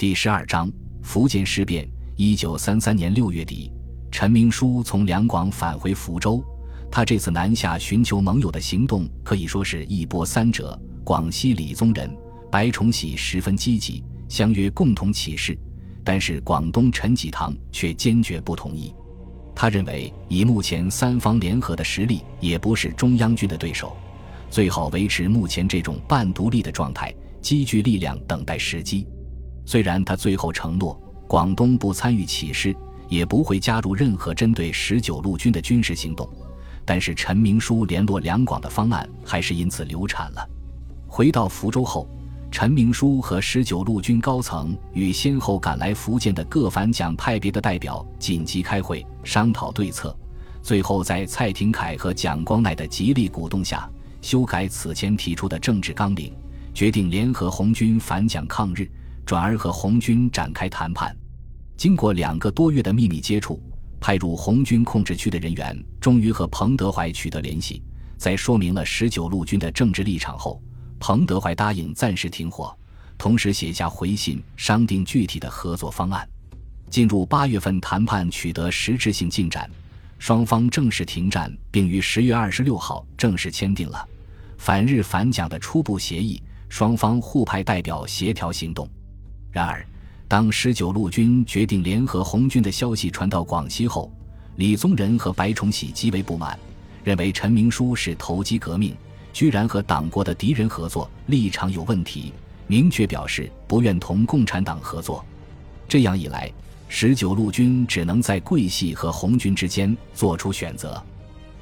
第十二章福建事变。一九三三年六月底，陈明书从两广返回福州。他这次南下寻求盟友的行动可以说是一波三折。广西李宗仁、白崇禧十分积极，相约共同起事，但是广东陈济棠却坚决不同意。他认为，以目前三方联合的实力，也不是中央军的对手，最好维持目前这种半独立的状态，积聚力量，等待时机。虽然他最后承诺。广东不参与起事，也不会加入任何针对十九路军的军事行动，但是陈明书联络两广的方案还是因此流产了。回到福州后，陈明书和十九路军高层与先后赶来福建的各反蒋派别的代表紧急开会商讨对策，最后在蔡廷锴和蒋光鼐的极力鼓动下，修改此前提出的政治纲领，决定联合红军反蒋抗日，转而和红军展开谈判。经过两个多月的秘密接触，派入红军控制区的人员终于和彭德怀取得联系。在说明了十九路军的政治立场后，彭德怀答应暂时停火，同时写下回信商定具体的合作方案。进入八月份，谈判取得实质性进展，双方正式停战，并于十月二十六号正式签订了反日反蒋的初步协议。双方互派代表协调行动。然而。当十九路军决定联合红军的消息传到广西后，李宗仁和白崇禧极为不满，认为陈明书是投机革命，居然和党国的敌人合作，立场有问题，明确表示不愿同共产党合作。这样一来，十九路军只能在桂系和红军之间做出选择。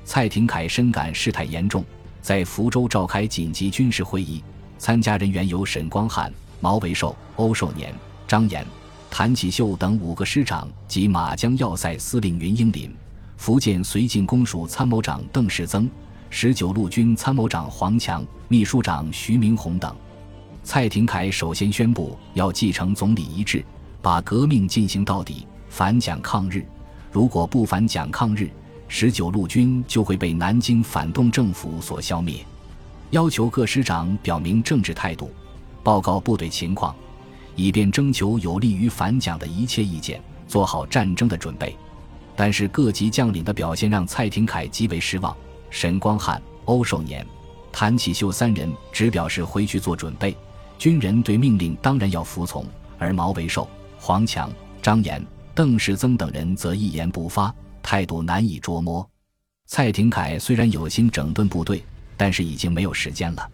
蔡廷锴深感事态严重，在福州召开紧急军事会议，参加人员有沈光汉、毛维寿、欧寿年。张炎、谭启秀等五个师长及马江要塞司令云英林、福建绥靖公署参谋长邓世增、十九路军参谋长黄强、秘书长徐明宏等。蔡廷锴首先宣布要继承总理遗志，把革命进行到底，反蒋抗日。如果不反蒋抗日，十九路军就会被南京反动政府所消灭。要求各师长表明政治态度，报告部队情况。以便征求有利于反蒋的一切意见，做好战争的准备。但是各级将领的表现让蔡廷锴极为失望。沈光汉、欧寿年、谭启秀三人只表示回去做准备，军人对命令当然要服从；而毛维寿、黄强、张炎、邓世增等人则一言不发，态度难以捉摸。蔡廷锴虽然有心整顿部队，但是已经没有时间了。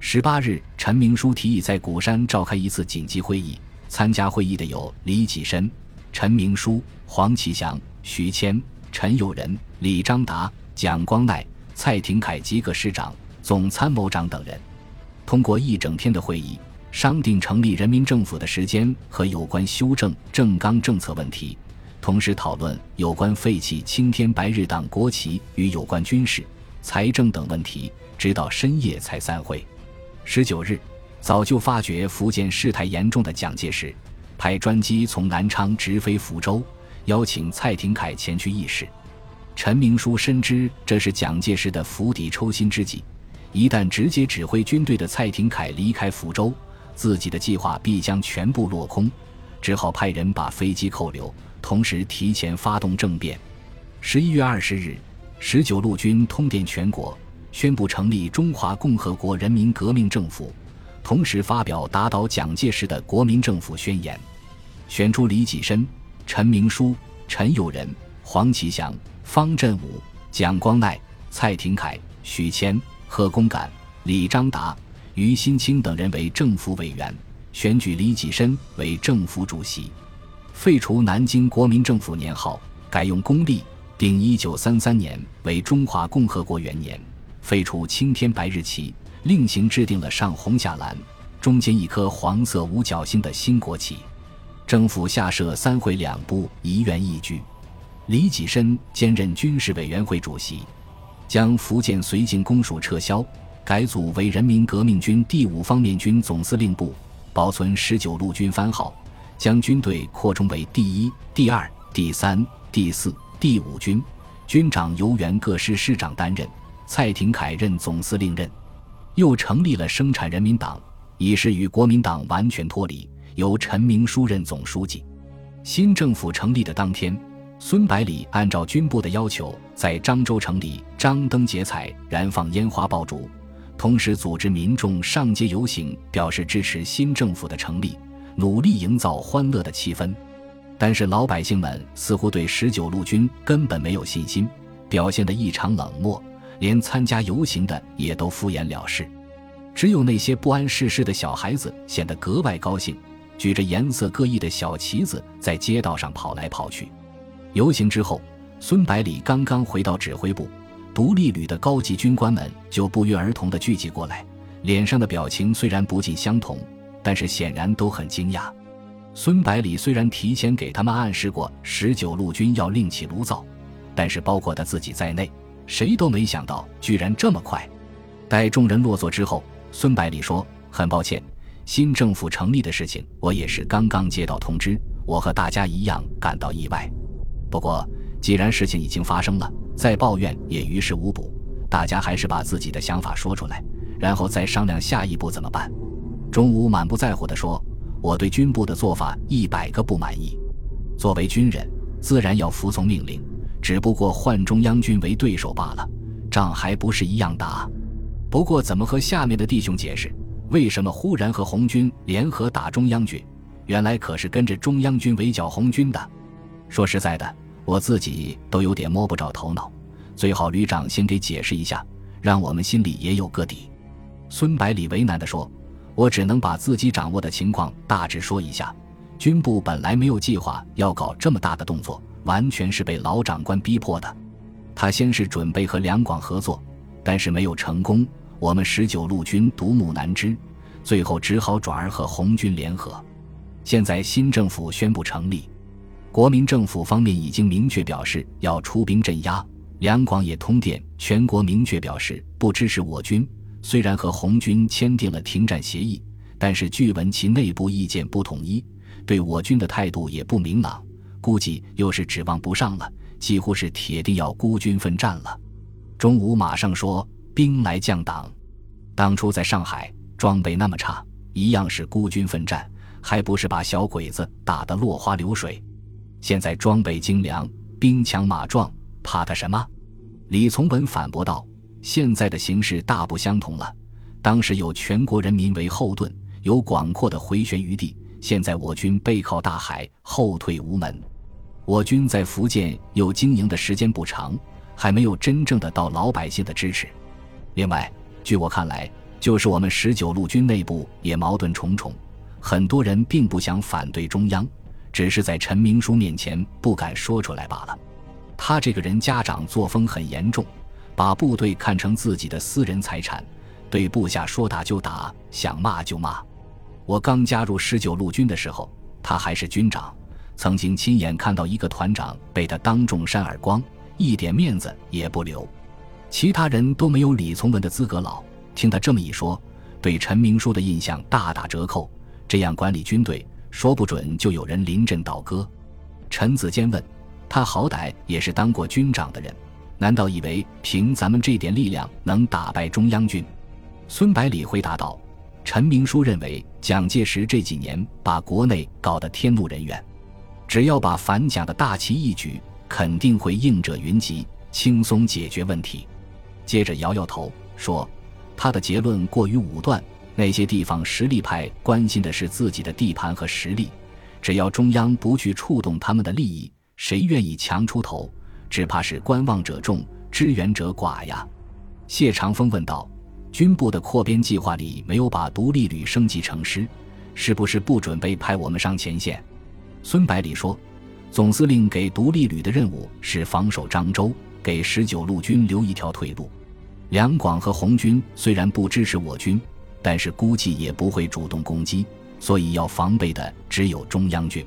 十八日，陈明书提议在鼓山召开一次紧急会议。参加会议的有李济深、陈明书、黄启祥、徐谦、陈友仁、李章达、蒋光鼐、蔡廷锴及各师长、总参谋长等人。通过一整天的会议，商定成立人民政府的时间和有关修正政纲政策问题，同时讨论有关废弃青天白日党国旗与有关军事、财政等问题，直到深夜才散会。十九日，早就发觉福建事态严重的蒋介石，派专机从南昌直飞福州，邀请蔡廷锴前去议事。陈明书深知这是蒋介石的釜底抽薪之计，一旦直接指挥军队的蔡廷锴离开福州，自己的计划必将全部落空，只好派人把飞机扣留，同时提前发动政变。十一月二十日，十九路军通电全国。宣布成立中华共和国人民革命政府，同时发表打倒蒋介石的国民政府宣言，选出李济深、陈明书、陈友仁、黄其祥、方振武、蒋光鼐、蔡廷锴、许谦、贺公敢、李章达、于新清等人为政府委员，选举李济深为政府主席，废除南京国民政府年号，改用公历，定一九三三年为中华共和国元年。废除青天白日旗，另行制定了上红下蓝、中间一颗黄色五角星的新国旗。政府下设三会两部，一院一局。李济深兼任军事委员会主席，将福建绥靖公署撤销，改组为人民革命军第五方面军总司令部，保存十九路军番号，将军队扩充为第一、第二、第三、第四、第五军，军长由原各师师长担任。蔡廷锴任总司令任，又成立了生产人民党，以示与国民党完全脱离，由陈明书任总书记。新政府成立的当天，孙百里按照军部的要求，在漳州城里张灯结彩、燃放烟花爆竹，同时组织民众上街游行，表示支持新政府的成立，努力营造欢乐的气氛。但是老百姓们似乎对十九路军根本没有信心，表现得异常冷漠，连参加游行的也都敷衍了事。只有那些不谙世事的小孩子显得格外高兴，举着颜色各异的小旗子在街道上跑来跑去。游行之后，孙百里刚刚回到指挥部，独立旅的高级军官们就不约而同地聚集过来，脸上的表情虽然不尽相同，但是显然都很惊讶。孙百里虽然提前给他们暗示过十九路军要另起炉灶，但是包括他自己在内，谁都没想到居然这么快。待众人落座之后，孙百里说：“很抱歉，新政府成立的事情，我也是刚刚接到通知，我和大家一样感到意外。不过，既然事情已经发生了，再抱怨也于事无补。大家还是把自己的想法说出来，然后再商量下一步怎么办。”钟武满不在乎地说。我对军部的做法一百个不满意。作为军人，自然要服从命令，只不过换中央军为对手罢了，仗还不是一样打。不过，怎么和下面的弟兄解释，为什么忽然和红军联合打中央军？原来可是跟着中央军围剿红军的。说实在的，我自己都有点摸不着头脑。最好旅长先给解释一下，让我们心里也有个底。孙百里为难地说。我只能把自己掌握的情况大致说一下。军部本来没有计划要搞这么大的动作，完全是被老长官逼迫的。他先是准备和两广合作，但是没有成功。我们十九路军独木难支，最后只好转而和红军联合。现在新政府宣布成立，国民政府方面已经明确表示要出兵镇压，两广也通电全国明确表示不支持我军。虽然和红军签订了停战协议，但是据闻其内部意见不统一，对我军的态度也不明朗，估计又是指望不上了，几乎是铁定要孤军奋战了。钟武马上说：“兵来将挡，当初在上海装备那么差，一样是孤军奋战，还不是把小鬼子打得落花流水？现在装备精良，兵强马壮，怕他什么？”李从文反驳道。现在的形势大不相同了，当时有全国人民为后盾，有广阔的回旋余地。现在我军背靠大海，后退无门。我军在福建又经营的时间不长，还没有真正的到老百姓的支持。另外，据我看来，就是我们十九路军内部也矛盾重重，很多人并不想反对中央，只是在陈明书面前不敢说出来罢了。他这个人家长作风很严重。把部队看成自己的私人财产，对部下说打就打，想骂就骂。我刚加入十九路军的时候，他还是军长，曾经亲眼看到一个团长被他当众扇耳光，一点面子也不留。其他人都没有李从文的资格老，听他这么一说，对陈明书的印象大打折扣。这样管理军队，说不准就有人临阵倒戈。陈子坚问他，好歹也是当过军长的人。难道以为凭咱们这点力量能打败中央军？孙百里回答道：“陈明书认为，蒋介石这几年把国内搞得天怒人怨，只要把反蒋的大旗一举，肯定会应者云集，轻松解决问题。”接着摇摇头说：“他的结论过于武断。那些地方实力派关心的是自己的地盘和实力，只要中央不去触动他们的利益，谁愿意强出头？”只怕是观望者众，支援者寡呀。谢长风问道：“军部的扩编计划里没有把独立旅升级成师，是不是不准备派我们上前线？”孙百里说：“总司令给独立旅的任务是防守漳州，给十九路军留一条退路。两广和红军虽然不支持我军，但是估计也不会主动攻击，所以要防备的只有中央军。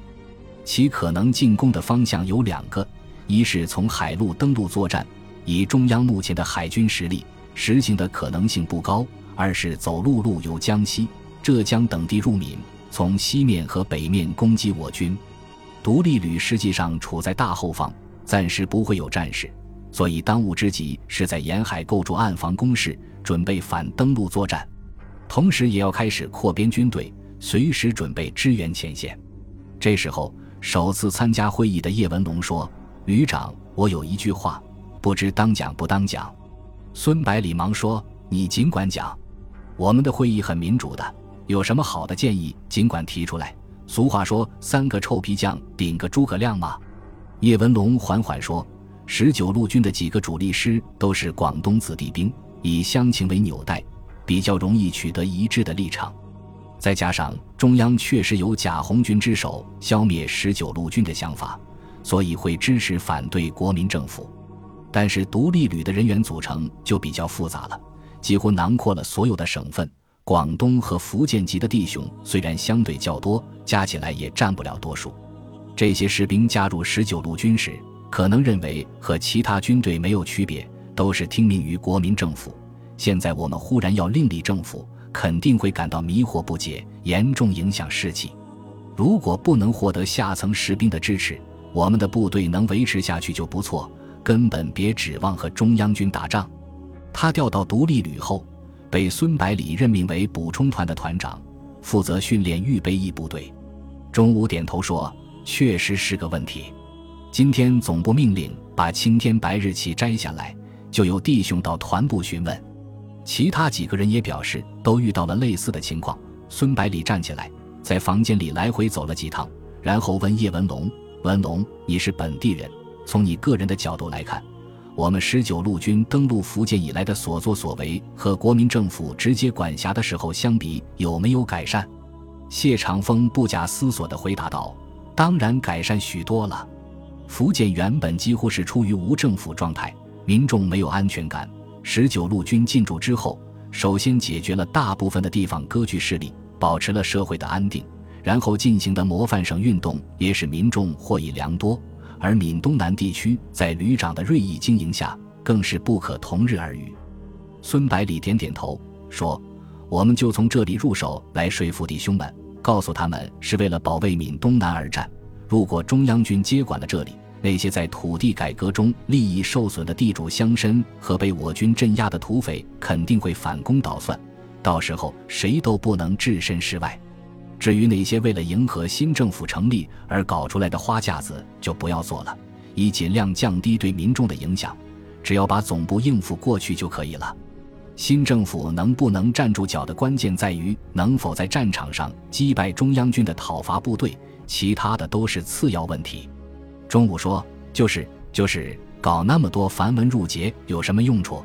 其可能进攻的方向有两个。”一是从海路登陆作战，以中央目前的海军实力，实行的可能性不高；二是走陆路由江西、浙江等地入闽，从西面和北面攻击我军。独立旅实际上处在大后方，暂时不会有战事，所以当务之急是在沿海构筑暗防工事，准备反登陆作战，同时也要开始扩编军队，随时准备支援前线。这时候，首次参加会议的叶文龙说：“旅长，我有一句话，不知当讲不当讲。”孙百里忙说：“你尽管讲，我们的会议很民主的，有什么好的建议尽管提出来。俗话说，三个臭皮匠顶个诸葛亮嘛。”叶文龙缓缓说：“十九路军的几个主力师都是广东子弟兵，以乡情为纽带，比较容易取得一致的立场。”再加上中央确实有假红军之手消灭十九路军的想法，所以会支持反对国民政府。但是独立旅的人员组成就比较复杂了，几乎囊括了所有的省份。广东和福建籍的弟兄虽然相对较多，加起来也占不了多数。这些士兵加入十九路军时，可能认为和其他军队没有区别，都是听命于国民政府。现在我们忽然要另立政府。肯定会感到迷惑不解，严重影响士气。如果不能获得下层士兵的支持，我们的部队能维持下去就不错，根本别指望和中央军打仗。他调到独立旅后，被孙百里任命为补充团的团长，负责训练预备役部队。中午点头说：“确实是个问题。今天总部命令把青天白日旗摘下来，就有弟兄到团部询问。”其他几个人也表示都遇到了类似的情况。孙百里站起来，在房间里来回走了几趟，然后问叶文龙：“文龙，你是本地人，从你个人的角度来看，我们十九路军登陆福建以来的所作所为和国民政府直接管辖的时候相比，有没有改善？”谢长风不假思索地回答道：“当然改善许多了。福建原本几乎是处于无政府状态，民众没有安全感。”十九路军进驻之后，首先解决了大部分的地方割据势力，保持了社会的安定，然后进行的模范省运动也使民众获益良多。而闽东南地区在旅长的锐意经营下，更是不可同日而语。孙百里点点头说：“我们就从这里入手，来说服弟兄们，告诉他们是为了保卫闽东南而战。如果中央军接管了这里，”那些在土地改革中利益受损的地主乡绅和被我军镇压的土匪，肯定会反攻倒算，到时候谁都不能置身事外。至于那些为了迎合新政府成立而搞出来的花架子，就不要做了，以尽量降低对民众的影响。只要把总部应付过去就可以了。新政府能不能站住脚的关键在于能否在战场上击败中央军的讨伐部队，其他的都是次要问题。中午说，就是就是搞那么多繁文缛节有什么用处？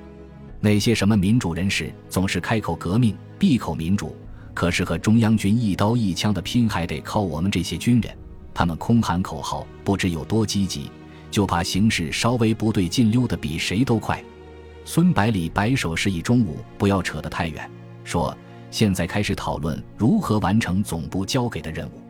那些什么民主人士总是开口革命，闭口民主，可是和中央军一刀一枪的拼还得靠我们这些军人。他们空喊口号，不知有多积极，就怕形势稍微不对劲，溜得比谁都快。孙百里摆手示意中午不要扯得太远，说现在开始讨论如何完成总部交给的任务。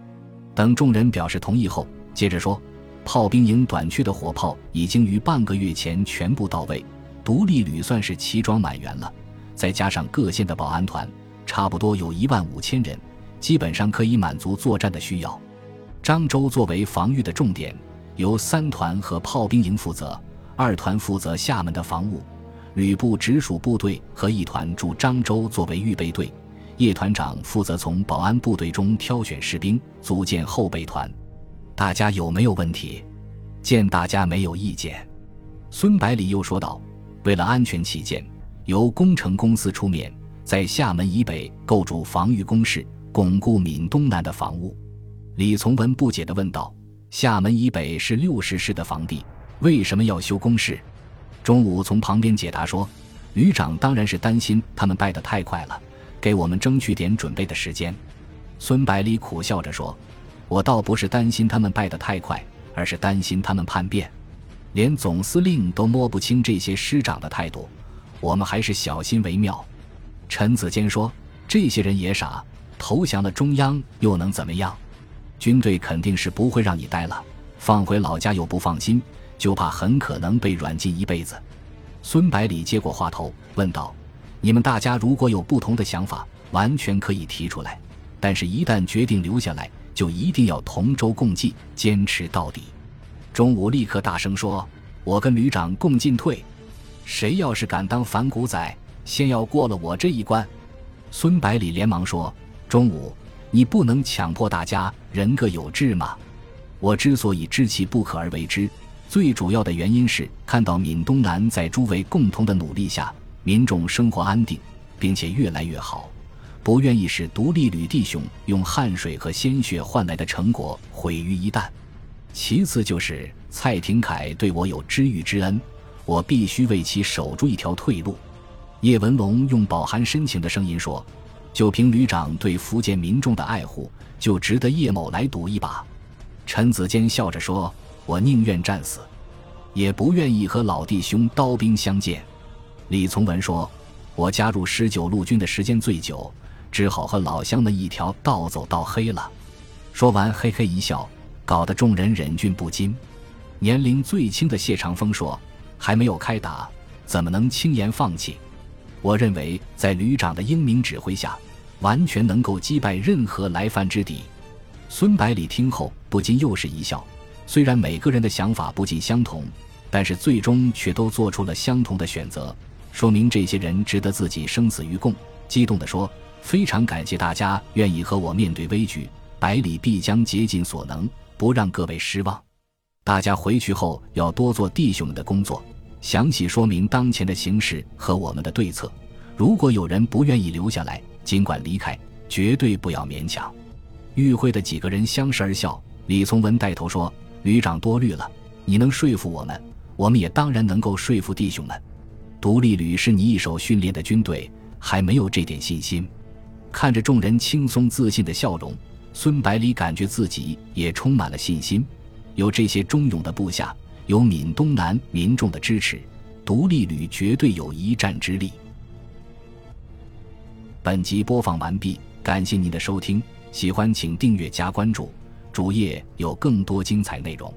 等众人表示同意后，接着说。炮兵营短缺的火炮已经于半个月前全部到位，独立旅算是齐装满员了，再加上各县的保安团，差不多有一万五千人，基本上可以满足作战的需要。漳州作为防御的重点，由三团和炮兵营负责，二团负责厦门的防务，旅部直属部队和一团驻漳州作为预备队，叶团长负责从保安部队中挑选士兵，组建后备团。大家有没有问题？见大家没有意见，孙百里又说道：“为了安全起见，由工程公司出面，在厦门以北构筑防御工事，巩固闽东南的防务。”李从文不解地问道：“厦门以北是六十师的防地，为什么要修工事？”中午从旁边解答说：“旅长当然是担心他们败得太快了，给我们争取点准备的时间。”孙百里苦笑着说。我倒不是担心他们败得太快，而是担心他们叛变，连总司令都摸不清这些师长的态度，我们还是小心为妙。陈子坚说：“这些人也傻，投降了中央又能怎么样？军队肯定是不会让你待了，放回老家又不放心，就怕很可能被软禁一辈子。”孙百里接过话头问道：“你们大家如果有不同的想法，完全可以提出来，但是一旦决定留下来。”就一定要同舟共济，坚持到底。中午立刻大声说：“我跟旅长共进退，谁要是敢当反骨仔，先要过了我这一关。”孙百里连忙说：“中午，你不能强迫大家人各有志吗？我之所以知其不可而为之，最主要的原因是看到闽东南在诸位共同的努力下，民众生活安定，并且越来越好，不愿意使独立旅弟兄用汗水和鲜血换来的成果毁于一旦。其次就是蔡廷锴对我有知遇之恩，我必须为其守住一条退路。叶文龙用饱含深情的声音说：“就凭旅长对福建民众的爱护，就值得叶某来赌一把。”陈子坚笑着说：“我宁愿战死，也不愿意和老弟兄刀兵相见。”李从文说：“我加入十九路军的时间最久，只好和老乡们一条道走到黑了。”说完，嘿嘿一笑。搞得众人忍俊不禁。年龄最轻的谢长风说：“还没有开打，怎么能轻言放弃？我认为，在旅长的英明指挥下，完全能够击败任何来犯之敌。”孙百里听后不禁又是一笑。虽然每个人的想法不尽相同，但是最终却都做出了相同的选择，说明这些人值得自己生死与共。激动地说：“非常感谢大家愿意和我面对危局，百里必将竭尽所能。”不让各位失望，大家回去后要多做弟兄们的工作，详细说明当前的形势和我们的对策。如果有人不愿意留下来，尽管离开，绝对不要勉强。与会的几个人相视而笑。李从文带头说：“旅长多虑了，你能说服我们，我们也当然能够说服弟兄们。独立旅是你一手训练的军队，还没有这点信心？”看着众人轻松自信的笑容。孙百里感觉自己也充满了信心，有这些忠勇的部下，有闽东南民众的支持，独立旅绝对有一战之力。本集播放完毕，感谢您的收听，喜欢请订阅加关注，主页有更多精彩内容。